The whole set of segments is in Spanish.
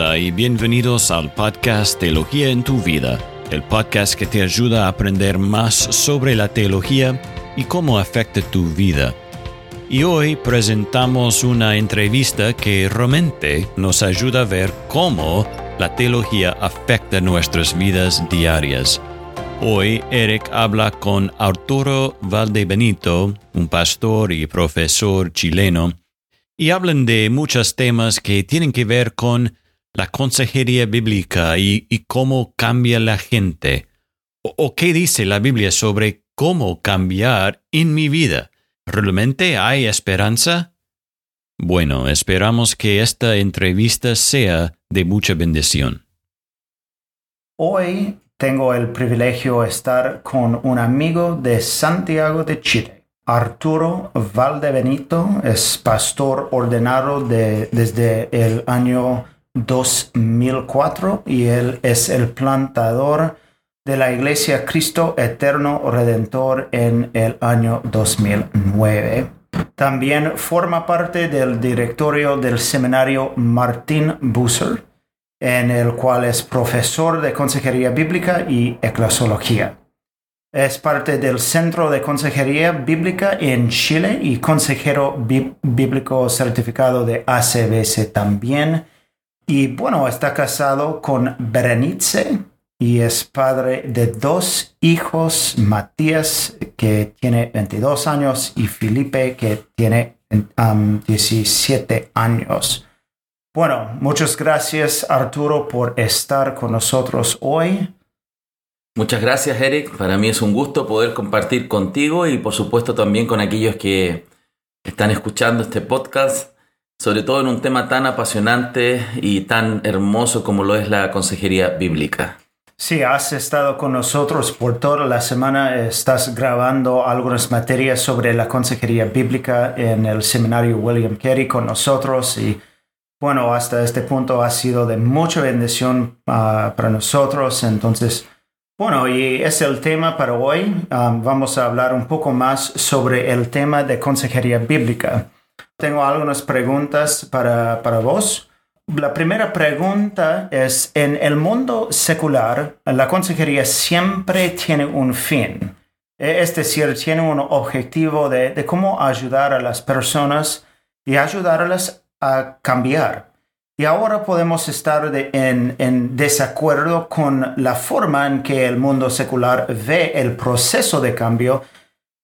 Hola y bienvenidos al podcast Teología en tu vida, el podcast que te ayuda a aprender más sobre la teología y cómo afecta tu vida. Y hoy presentamos una entrevista que realmente nos ayuda a ver cómo la teología afecta nuestras vidas diarias. Hoy Eric habla con Arturo Valdebenito, un pastor y profesor chileno, y hablan de muchos temas que tienen que ver con la consejería bíblica y, cómo cambia la gente. O, qué dice la Biblia sobre cómo cambiar en mi vida. ¿Realmente hay esperanza? Bueno, esperamos que esta entrevista sea de mucha bendición. Hoy tengo el privilegio de estar con un amigo de Santiago de Chile. Arturo Valdebenito es pastor ordenado desde el año 2004 y él es el plantador de la Iglesia Cristo Eterno Redentor en el año 2009. También forma parte del directorio del seminario Martín Busser, en el cual es profesor de consejería bíblica y eclesiología. Es parte del Centro de Consejería Bíblica en Chile y consejero bíblico certificado de ACBC también y bueno, está casado con Berenice y es padre de dos hijos, Matías, que tiene 22 años, y Felipe, que tiene 17 años. Bueno, muchas gracias Arturo por estar con nosotros hoy. Muchas gracias Eric, para mí es un gusto poder compartir contigo y por supuesto también con aquellos que están escuchando este podcast sobre todo en un tema tan apasionante y tan hermoso como lo es la consejería bíblica. Sí, has estado con nosotros por toda la semana, estás grabando algunas materias sobre la consejería bíblica en el seminario William Carey con nosotros y bueno, hasta este punto ha sido de mucha bendición ah, para nosotros, entonces... Bueno, y es el tema para hoy. Ah, vamos a hablar un poco más sobre el tema de consejería bíblica. Tengo algunas preguntas para, para vos. La primera pregunta es, en el mundo secular, la consejería siempre tiene un fin. Es decir, tiene un objetivo de, de cómo ayudar a las personas y ayudarlas a cambiar. Y ahora podemos estar en, en, desacuerdo con la forma en que el mundo secular ve el proceso de cambio,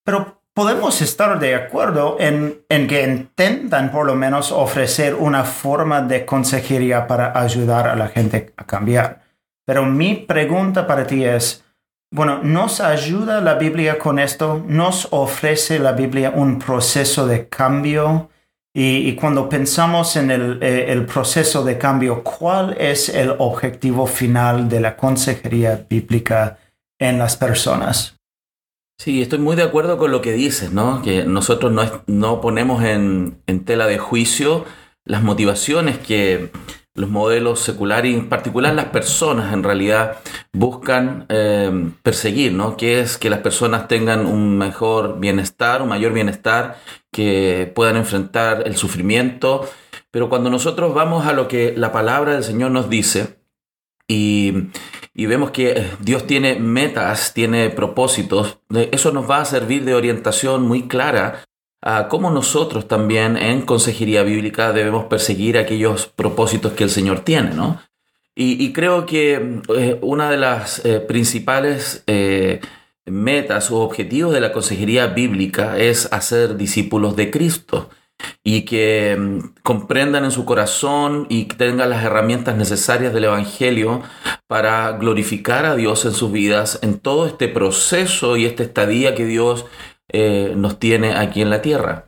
pero podemos estar de acuerdo en, que intentan por lo menos ofrecer una forma de consejería para ayudar a la gente a cambiar. Pero mi pregunta para ti es, bueno, ¿nos ayuda la Biblia con esto? ¿Nos ofrece la Biblia un proceso de cambio? Y, cuando pensamos en el, eh, el, proceso de cambio, ¿cuál es el objetivo final de la consejería bíblica en las personas? Sí, estoy muy de acuerdo con lo que dices, ¿no? Que nosotros no, ponemos en, tela de juicio las motivaciones que los modelos seculares, y en particular las personas, en realidad buscan eh, perseguir, ¿no? Que es que las personas tengan un mejor bienestar, un mayor bienestar, que puedan enfrentar el sufrimiento. Pero cuando nosotros vamos a lo que la palabra del Señor nos dice, y, vemos que eh, Dios tiene metas, tiene propósitos. Eso nos va a servir de orientación muy clara a cómo nosotros también en consejería bíblica debemos perseguir aquellos propósitos que el Señor tiene, ¿no? Y, creo que eh, una de las eh, principales metas o objetivos de la consejería bíblica es hacer discípulos de Cristo y que mm, comprendan en su corazón y tengan las herramientas necesarias del Evangelio para glorificar a Dios en sus vidas en todo este proceso y esta estadía que Dios eh, nos tiene aquí en la tierra.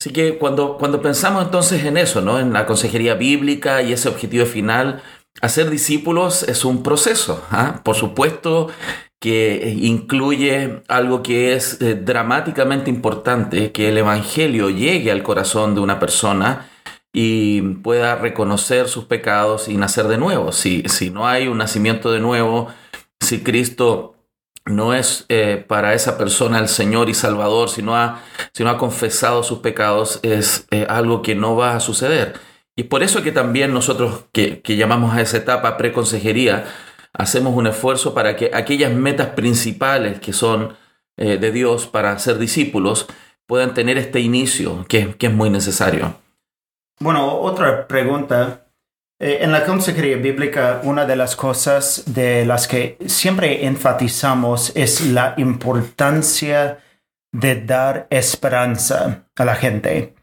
Así que cuando, cuando pensamos entonces en eso, ¿no? en la consejería bíblica y ese objetivo final, hacer discípulos es un proceso. ¿ah? Por supuesto, que incluye algo que es eh, dramáticamente importante, que el Evangelio llegue al corazón de una persona y pueda reconocer sus pecados y nacer de nuevo. Si, si no hay un nacimiento de nuevo, si Cristo no es eh, para esa persona el Señor y Salvador, si no ha, si no ha confesado sus pecados, es eh, algo que no va a suceder. Y por eso que también nosotros que, llamamos a esa etapa preconsejería, hacemos un esfuerzo para que aquellas metas principales que son eh, de Dios para ser discípulos puedan tener este inicio que, es muy necesario. Bueno, otra pregunta. Eh, en la consejería bíblica, una de las cosas de las que siempre enfatizamos es la importancia de dar esperanza a la gente.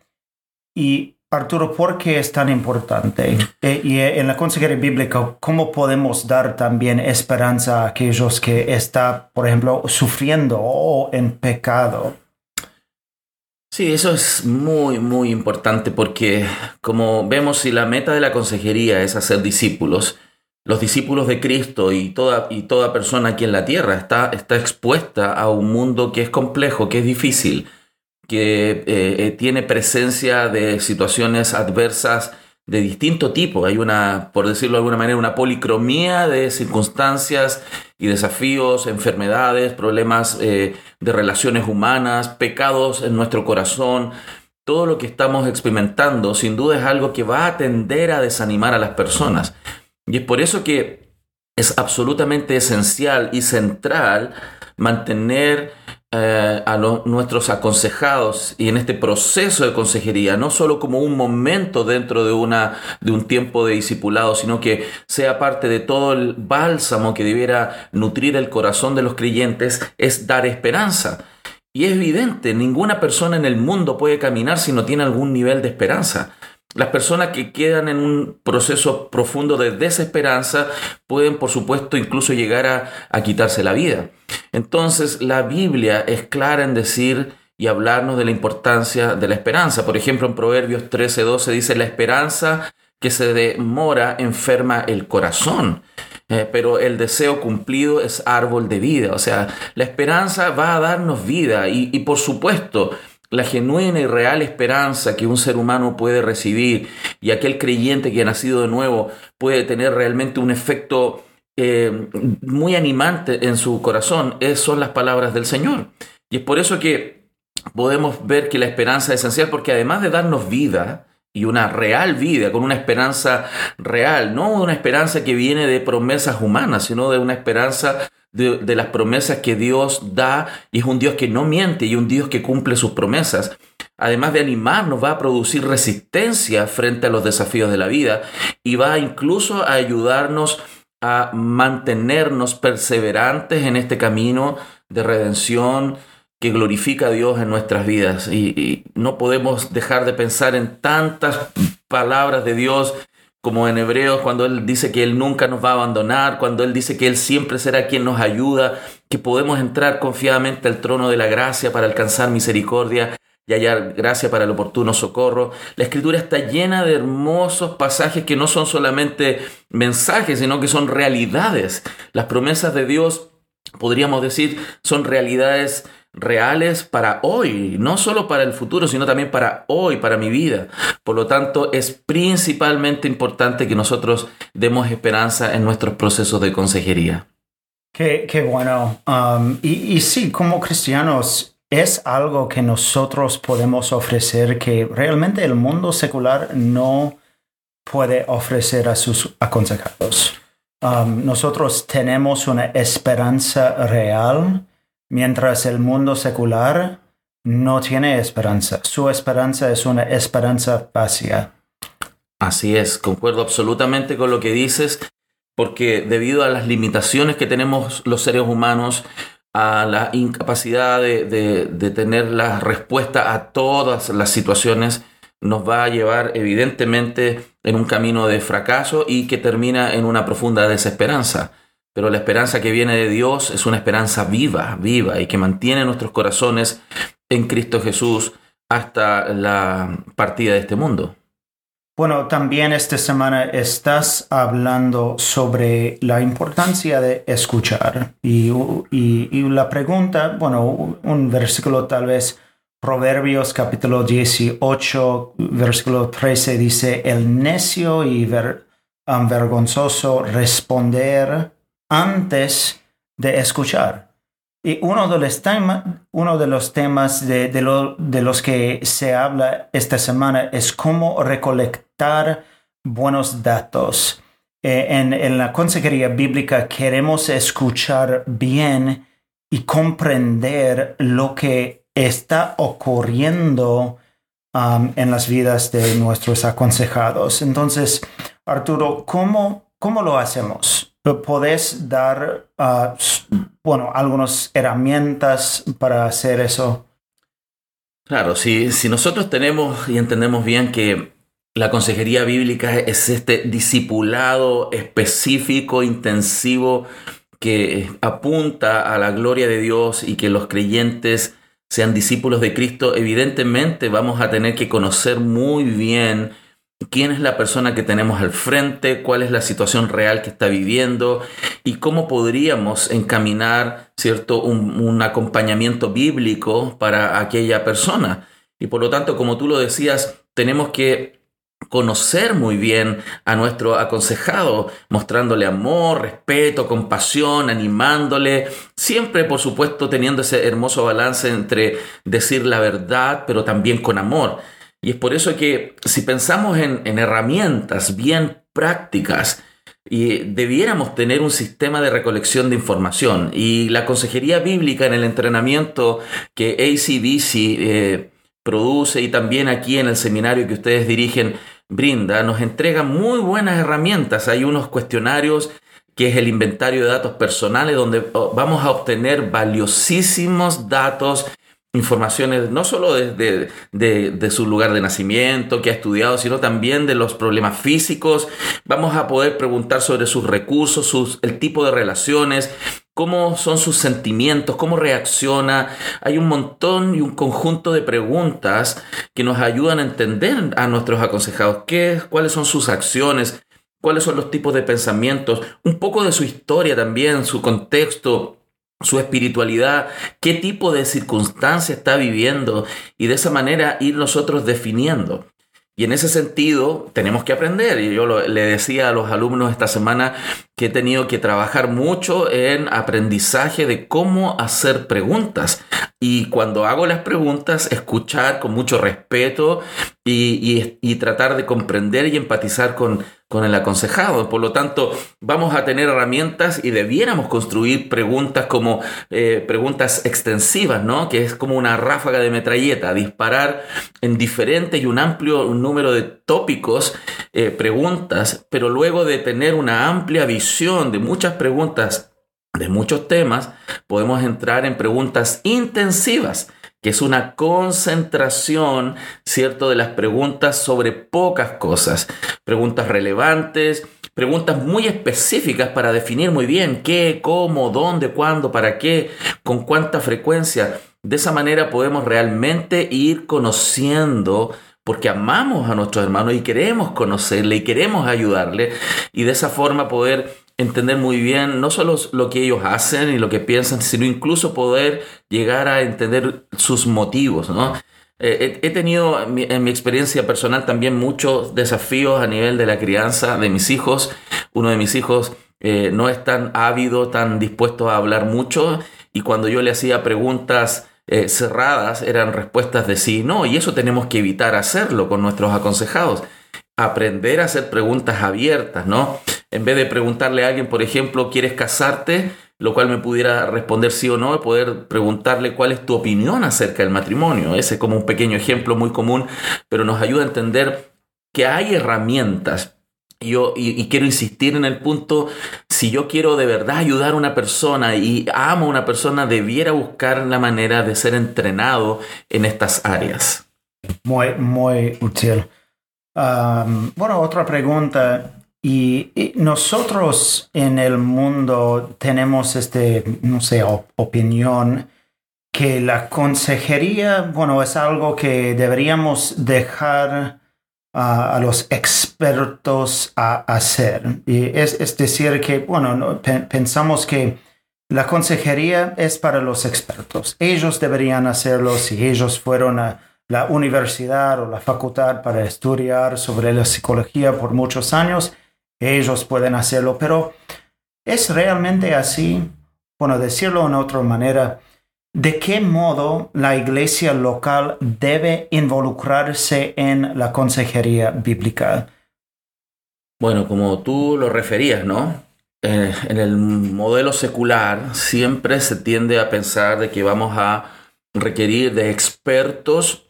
Y Arturo, ¿por qué es tan importante? Eh, y eh, en la consejería bíblica, ¿cómo podemos dar también esperanza a aquellos que están, por ejemplo, sufriendo o en pecado? Sí, eso es muy, muy importante porque como vemos, si la meta de la consejería es hacer discípulos, los discípulos de Cristo y toda, y toda persona aquí en la tierra está, está expuesta a un mundo que es complejo, que es difícil, que eh, eh, tiene presencia de situaciones adversas de distinto tipo. Hay una, por decirlo de alguna manera, una policromía de circunstancias y desafíos, enfermedades, problemas eh, de relaciones humanas, pecados en nuestro corazón. Todo lo que estamos experimentando sin duda es algo que va a tender a desanimar a las personas. Y es por eso que es absolutamente esencial y central mantener eh, a nuestros aconsejados y en este proceso de consejería, no solo como un momento dentro de, una, de un tiempo de discipulado, sino que sea parte de todo el bálsamo que debiera nutrir el corazón de los creyentes, es dar esperanza. Y es evidente, ninguna persona en el mundo puede caminar si no tiene algún nivel de esperanza. Las personas que quedan en un proceso profundo de desesperanza pueden, por supuesto, incluso llegar a, quitarse la vida. Entonces, la Biblia es clara en decir y hablarnos de la importancia de la esperanza. Por ejemplo, en Proverbios 13:12 dice, la esperanza que se demora enferma el corazón, eh, pero el deseo cumplido es árbol de vida. O sea, la esperanza va a darnos vida y, y por supuesto, la genuina y real esperanza que un ser humano puede recibir y aquel creyente que ha nacido de nuevo puede tener realmente un efecto eh, muy animante en su corazón, es, son las palabras del Señor. Y es por eso que podemos ver que la esperanza es esencial, porque además de darnos vida, y una real vida, con una esperanza real, no una esperanza que viene de promesas humanas, sino de una esperanza de, las promesas que Dios da y es un Dios que no miente y un Dios que cumple sus promesas. Además de animarnos, va a producir resistencia frente a los desafíos de la vida y va incluso a ayudarnos a mantenernos perseverantes en este camino de redención que glorifica a Dios en nuestras vidas. y no podemos dejar de pensar en tantas palabras de Dios como en Hebreos, cuando Él dice que Él nunca nos va a abandonar, cuando Él dice que Él siempre será quien nos ayuda, que podemos entrar confiadamente al trono de la gracia para alcanzar misericordia y hallar gracia para el oportuno socorro. La escritura está llena de hermosos pasajes que no son solamente mensajes, sino que son realidades. Las promesas de Dios, podríamos decir, son realidades reales para hoy, no solo para el futuro, sino también para hoy, para mi vida. Por lo tanto, es principalmente importante que nosotros demos esperanza en nuestros procesos de consejería. Qué, bueno. Um, y, y sí, como cristianos, es algo que nosotros podemos ofrecer que realmente el mundo secular no puede ofrecer a sus aconsejados. Um, nosotros tenemos una esperanza real mientras el mundo secular no tiene esperanza. Su esperanza es una esperanza vacía. Así es, concuerdo absolutamente con lo que dices, porque debido a las limitaciones que tenemos los seres humanos, a la incapacidad de, tener la respuesta a todas las situaciones, nos va a llevar evidentemente en un camino de fracaso y que termina en una profunda desesperanza. Pero la esperanza que viene de Dios es una esperanza viva, viva y que mantiene nuestros corazones en Cristo Jesús hasta la partida de este mundo. Bueno, también esta semana estás hablando sobre la importancia de escuchar y, la pregunta, bueno, un versículo tal vez, Proverbios capítulo 18, versículo 13 dice, el necio y vergonzoso responder antes de escuchar. Y uno de los, temas uno de, los temas de, de, los que se habla esta semana es cómo recolectar buenos datos. Eh, en, en, la consejería bíblica queremos escuchar bien y comprender lo que está ocurriendo um, en las vidas de nuestros aconsejados. Entonces, Arturo, ¿cómo, cómo lo hacemos? ¿Podés dar, uh, bueno, algunas herramientas para hacer eso? Claro, si, si nosotros tenemos y entendemos bien que la consejería bíblica es este discipulado específico, intensivo, que apunta a la gloria de Dios y que los creyentes sean discípulos de Cristo, evidentemente vamos a tener que conocer muy bien quién es la persona que tenemos al frente, cuál es la situación real que está viviendo y cómo podríamos encaminar, ¿cierto?, un, acompañamiento bíblico para aquella persona. Y por lo tanto, como tú lo decías, tenemos que conocer muy bien a nuestro aconsejado, mostrándole amor, respeto, compasión, animándole, siempre por supuesto teniendo ese hermoso balance entre decir la verdad, pero también con amor. Y es por eso que si pensamos en, herramientas bien prácticas, y debiéramos tener un sistema de recolección de información. Y la consejería bíblica en el entrenamiento que ACBC eh, produce y también aquí en el seminario que ustedes dirigen brinda, nos entrega muy buenas herramientas. Hay unos cuestionarios que es el inventario de datos personales, donde oh, vamos a obtener valiosísimos datos informaciones no solo de, de, su lugar de nacimiento, que ha estudiado, sino también de los problemas físicos. Vamos a poder preguntar sobre sus recursos, sus, el tipo de relaciones, cómo son sus sentimientos, cómo reacciona. Hay un montón y un conjunto de preguntas que nos ayudan a entender a nuestros aconsejados qué, cuáles son sus acciones, cuáles son los tipos de pensamientos, un poco de su historia también, su contexto su espiritualidad, qué tipo de circunstancia está viviendo y de esa manera ir nosotros definiendo. Y en ese sentido tenemos que aprender. Y yo le decía a los alumnos esta semana que he tenido que trabajar mucho en aprendizaje de cómo hacer preguntas. Y cuando hago las preguntas, escuchar con mucho respeto y, tratar de comprender y empatizar con, con el aconsejado. Por lo tanto, vamos a tener herramientas y debiéramos construir preguntas como eh, preguntas extensivas, ¿no? Que es como una ráfaga de metralleta, disparar en diferentes y un amplio número de tópicos, eh, preguntas, pero luego de tener una amplia visión de muchas preguntas de muchos temas, podemos entrar en preguntas intensivas que es una concentración, ¿cierto?, de las preguntas sobre pocas cosas, preguntas relevantes, preguntas muy específicas para definir muy bien qué, cómo, dónde, cuándo, para qué, con cuánta frecuencia. De esa manera podemos realmente ir conociendo porque amamos a nuestros hermanos y queremos conocerle y queremos ayudarle y de esa forma poder entender muy bien no solo lo que ellos hacen y lo que piensan, sino incluso poder llegar a entender sus motivos, ¿no? Eh, he, tenido en mi, experiencia personal también muchos desafíos a nivel de la crianza de mis hijos. Uno de mis hijos eh, no es tan ávido, tan dispuesto a hablar mucho y cuando yo le hacía preguntas eh, cerradas eran respuestas de sí y no y eso tenemos que evitar hacerlo con nuestros aconsejados. Aprender a hacer preguntas abiertas, ¿no? En vez de preguntarle a alguien, por ejemplo, ¿quieres casarte? Lo cual me pudiera responder sí o no, poder preguntarle cuál es tu opinión acerca del matrimonio. Ese es como un pequeño ejemplo muy común, pero nos ayuda a entender que hay herramientas. Yo, y, quiero insistir en el punto, si yo quiero de verdad ayudar a una persona y amo a una persona, debiera buscar la manera de ser entrenado en estas áreas. Muy, muy útil. bueno, otra pregunta. Y, nosotros en el mundo tenemos este, no sé, opinión que la consejería, bueno, es algo que deberíamos dejar a los expertos a hacer. Y es, es decir, que, bueno, pensamos que la consejería es para los expertos. Ellos deberían hacerlo si ellos fueron a la universidad o la facultad para estudiar sobre la psicología por muchos años ellos pueden hacerlo, pero ¿es realmente así? bueno, decirlo en otra manera, ¿de qué modo la iglesia local debe involucrarse en la consejería bíblica? Bueno, como tú lo referías, ¿no? Eh, en el modelo secular siempre se tiende a pensar de que vamos a requerir de expertos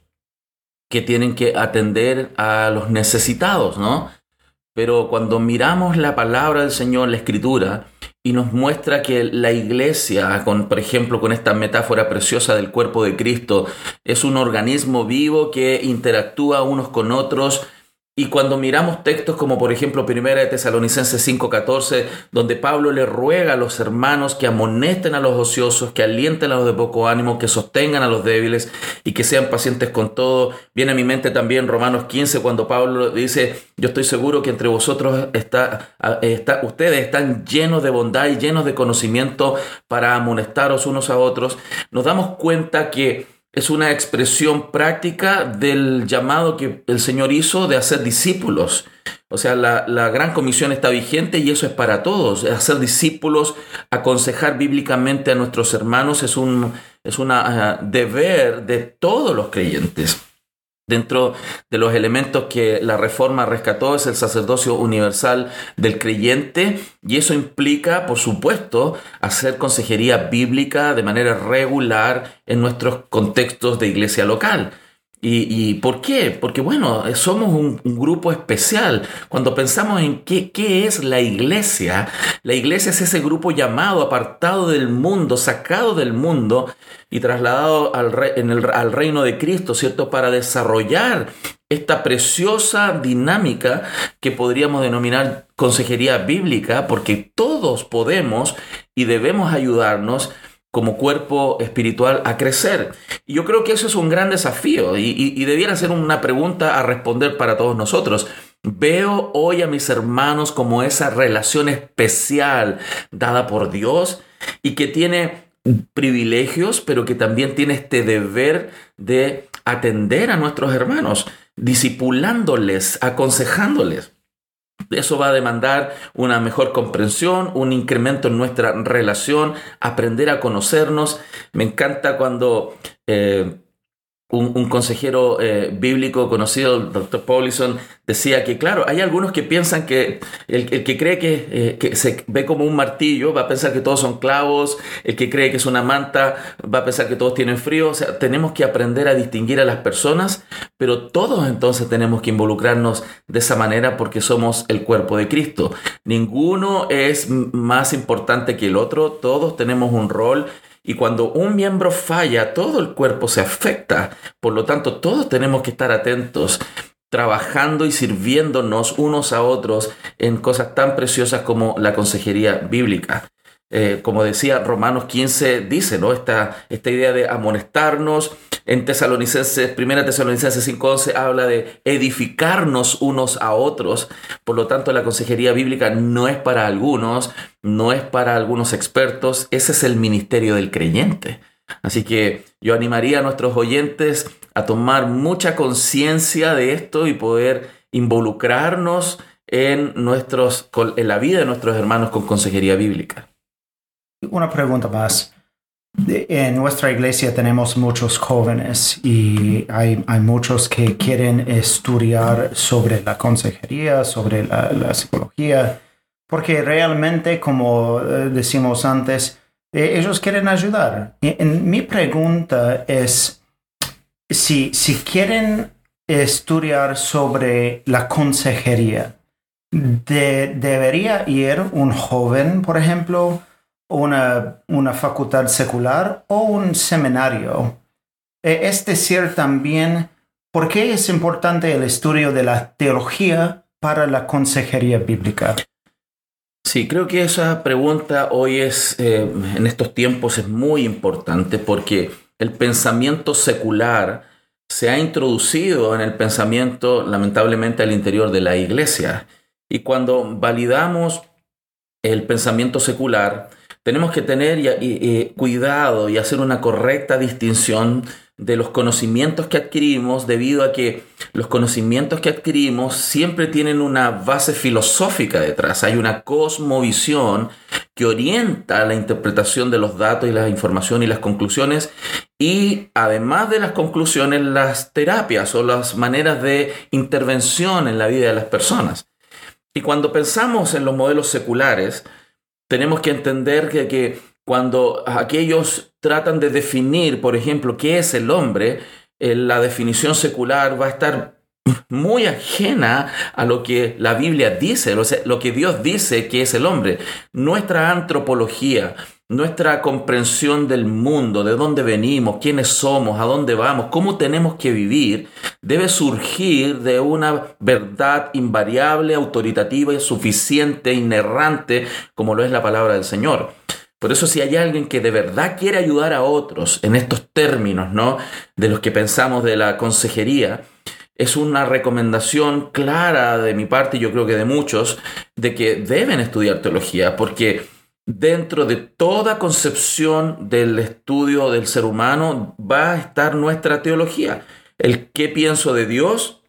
que tienen que atender a los necesitados, ¿no? Pero cuando miramos la palabra del Señor, la escritura, y nos muestra que la iglesia, con, por ejemplo, con esta metáfora preciosa del cuerpo de Cristo, es un organismo vivo que interactúa unos con otros, y cuando miramos textos como por ejemplo Primera de Tesalonicenses 5:14, donde Pablo le ruega a los hermanos que amonesten a los ociosos, que alienten a los de poco ánimo, que sostengan a los débiles y que sean pacientes con todo, viene a mi mente también Romanos 15 cuando Pablo dice, yo estoy seguro que entre vosotros está, está, ustedes están llenos de bondad y llenos de conocimiento para amonestaros unos a otros. Nos damos cuenta que es una expresión práctica del llamado que el Señor hizo de hacer discípulos. O sea, la, gran comisión está vigente y eso es para todos. Hacer discípulos, aconsejar bíblicamente a nuestros hermanos es un es una, deber de todos los creyentes. Dentro de los elementos que la reforma rescató es el sacerdocio universal del creyente y eso implica, por supuesto, hacer consejería bíblica de manera regular en nuestros contextos de iglesia local. ¿Y, por qué? Porque bueno, somos un, grupo especial. Cuando pensamos en qué, qué, es la iglesia, la iglesia es ese grupo llamado, apartado del mundo, sacado del mundo y trasladado al, en el, al reino de Cristo, ¿cierto? Para desarrollar esta preciosa dinámica que podríamos denominar consejería bíblica, porque todos podemos y debemos ayudarnos como cuerpo espiritual a crecer. Y yo creo que eso es un gran desafío y, debiera ser una pregunta a responder para todos nosotros. Veo hoy a mis hermanos como esa relación especial dada por Dios y que tiene privilegios, pero que también tiene este deber de atender a nuestros hermanos, disipulándoles, aconsejándoles. Eso va a demandar una mejor comprensión, un incremento en nuestra relación, aprender a conocernos. Me encanta cuando eh, un, consejero eh, bíblico conocido, el doctor Paulison, decía que, claro, hay algunos que piensan que el, que cree que, eh, que, se ve como un martillo va a pensar que todos son clavos, el que cree que es una manta va a pensar que todos tienen frío. O sea, tenemos que aprender a distinguir a las personas, pero todos entonces tenemos que involucrarnos de esa manera porque somos el cuerpo de Cristo. Ninguno es más importante que el otro, todos tenemos un rol y cuando un miembro falla, todo el cuerpo se afecta. Por lo tanto, todos tenemos que estar atentos, trabajando y sirviéndonos unos a otros en cosas tan preciosas como la consejería bíblica. Eh, como decía Romanos 15, dice, ¿no? Esta, esta idea de amonestarnos. En Tesalonicenses, 1 Tesalonicenses 5.11 habla de edificarnos unos a otros. Por lo tanto, la consejería bíblica no es para algunos, no es para algunos expertos, ese es el ministerio del creyente. Así que yo animaría a nuestros oyentes a tomar mucha conciencia de esto y poder involucrarnos en, nuestros, en la vida de nuestros hermanos con consejería bíblica. Una pregunta más. En nuestra iglesia tenemos muchos jóvenes y hay, muchos que quieren estudiar sobre la consejería, sobre la, psicología, porque realmente, como eh, decimos antes, eh, ellos quieren ayudar. mi pregunta es, si, si quieren estudiar sobre la consejería, ¿debería ir un joven, por ejemplo, una, una facultad secular o un seminario. E, es decir, también, ¿por qué es importante el estudio de la teología para la consejería bíblica? Sí, creo que esa pregunta hoy es, eh, en estos tiempos, es muy importante porque el pensamiento secular se ha introducido en el pensamiento, lamentablemente, al interior de la iglesia. Y cuando validamos el pensamiento secular, tenemos que tener cuidado y hacer una correcta distinción de los conocimientos que adquirimos debido a que los conocimientos que adquirimos siempre tienen una base filosófica detrás. Hay una cosmovisión que orienta la interpretación de los datos y la información y las conclusiones y además de las conclusiones, las terapias o las maneras de intervención en la vida de las personas. Y cuando pensamos en los modelos seculares, tenemos que entender que, que cuando aquellos tratan de definir, por ejemplo, qué es el hombre, eh, la definición secular va a estar muy ajena a lo que la Biblia dice, lo que Dios dice que es el hombre. Nuestra antropología, nuestra comprensión del mundo, de dónde venimos, quiénes somos, a dónde vamos, cómo tenemos que vivir, debe surgir de una verdad invariable, autoritativa suficiente, inerrante, como lo es la palabra del Señor. Por eso si hay alguien que de verdad quiere ayudar a otros en estos términos, ¿no? De los que pensamos de la consejería, es una recomendación clara de mi parte, y yo creo que de muchos, de que deben estudiar teología, porque dentro de toda concepción del estudio del ser humano va a estar nuestra teología. El qué pienso de Dios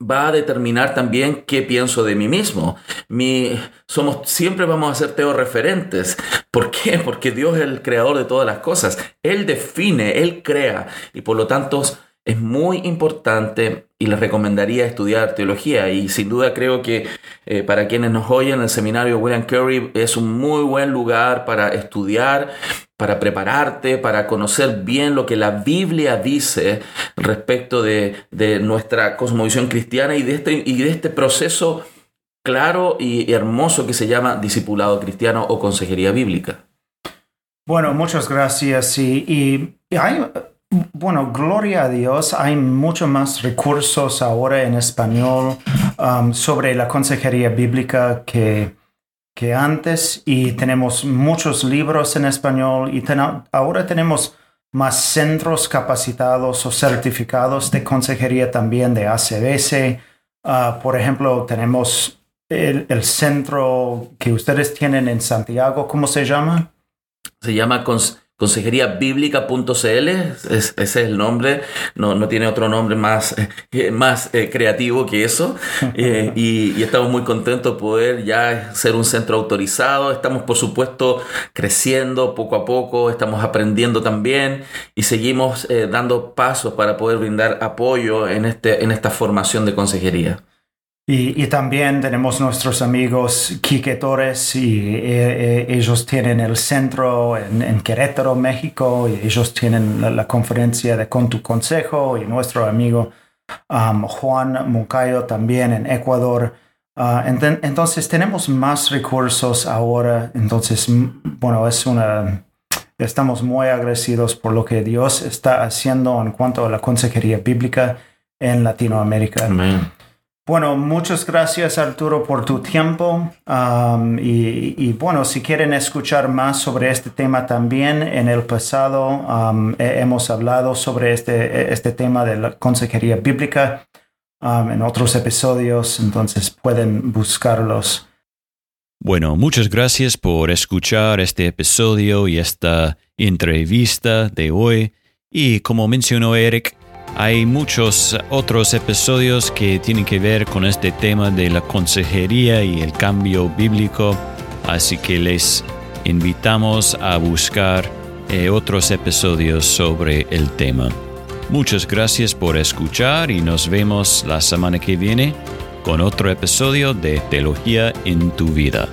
va a determinar también qué pienso de mí mismo. Mi, somos, siempre vamos a ser teorreferentes. ¿Por qué? Porque Dios es el creador de todas las cosas. Él define, Él crea y por lo tanto es muy importante y les recomendaría estudiar teología y sin duda creo que eh, para quienes nos oyen el seminario William Curry es un muy buen lugar para estudiar, para prepararte, para conocer bien lo que la Biblia dice respecto de, nuestra cosmovisión cristiana y de este, y de este proceso claro y hermoso que se llama discipulado cristiano o consejería bíblica. Bueno, muchas gracias. Y, y hay, bueno, gloria a Dios, hay mucho más recursos ahora en español um, sobre la consejería bíblica que, que antes y tenemos muchos libros en español y ahora tenemos más centros capacitados o certificados de consejería también de ACBC. Ah, por ejemplo, tenemos el, centro que ustedes tienen en Santiago, ¿cómo se llama? Se llama consejeriabíblica.cl, ese es el nombre, no, no tiene otro nombre más, eh, más eh, creativo que eso. Eh, y, estamos muy contentos de poder ya ser un centro autorizado. Estamos, por supuesto, creciendo poco a poco, estamos aprendiendo también y seguimos dando pasos para poder brindar apoyo en, este, en esta formación de consejería. Y, también tenemos nuestros amigos quiquetores y eh, eh, ellos tienen el centro en, Querétaro, México, y ellos tienen la, conferencia de Con tu Consejo y nuestro amigo um, Juan Moncayo también en Ecuador. Uh, entonces tenemos más recursos ahora, entonces, bueno, es una... Estamos muy agradecidos por lo que Dios está haciendo en cuanto a la consejería bíblica en Latinoamérica. Amén. Bueno, muchas gracias Arturo por tu tiempo y, bueno, si quieren escuchar más sobre este tema también, en el pasado hemos hablado sobre este, este tema de la consejería bíblica en otros episodios, entonces pueden buscarlos. Bueno, muchas gracias por escuchar este episodio y esta entrevista de hoy. Y como mencionó Eric, hay muchos otros episodios que tienen que ver con este tema de la consejería y el cambio bíblico, así que les invitamos a buscar eh, otros episodios sobre el tema. Muchas gracias por escuchar y nos vemos la semana que viene con otro episodio de Teología en tu vida.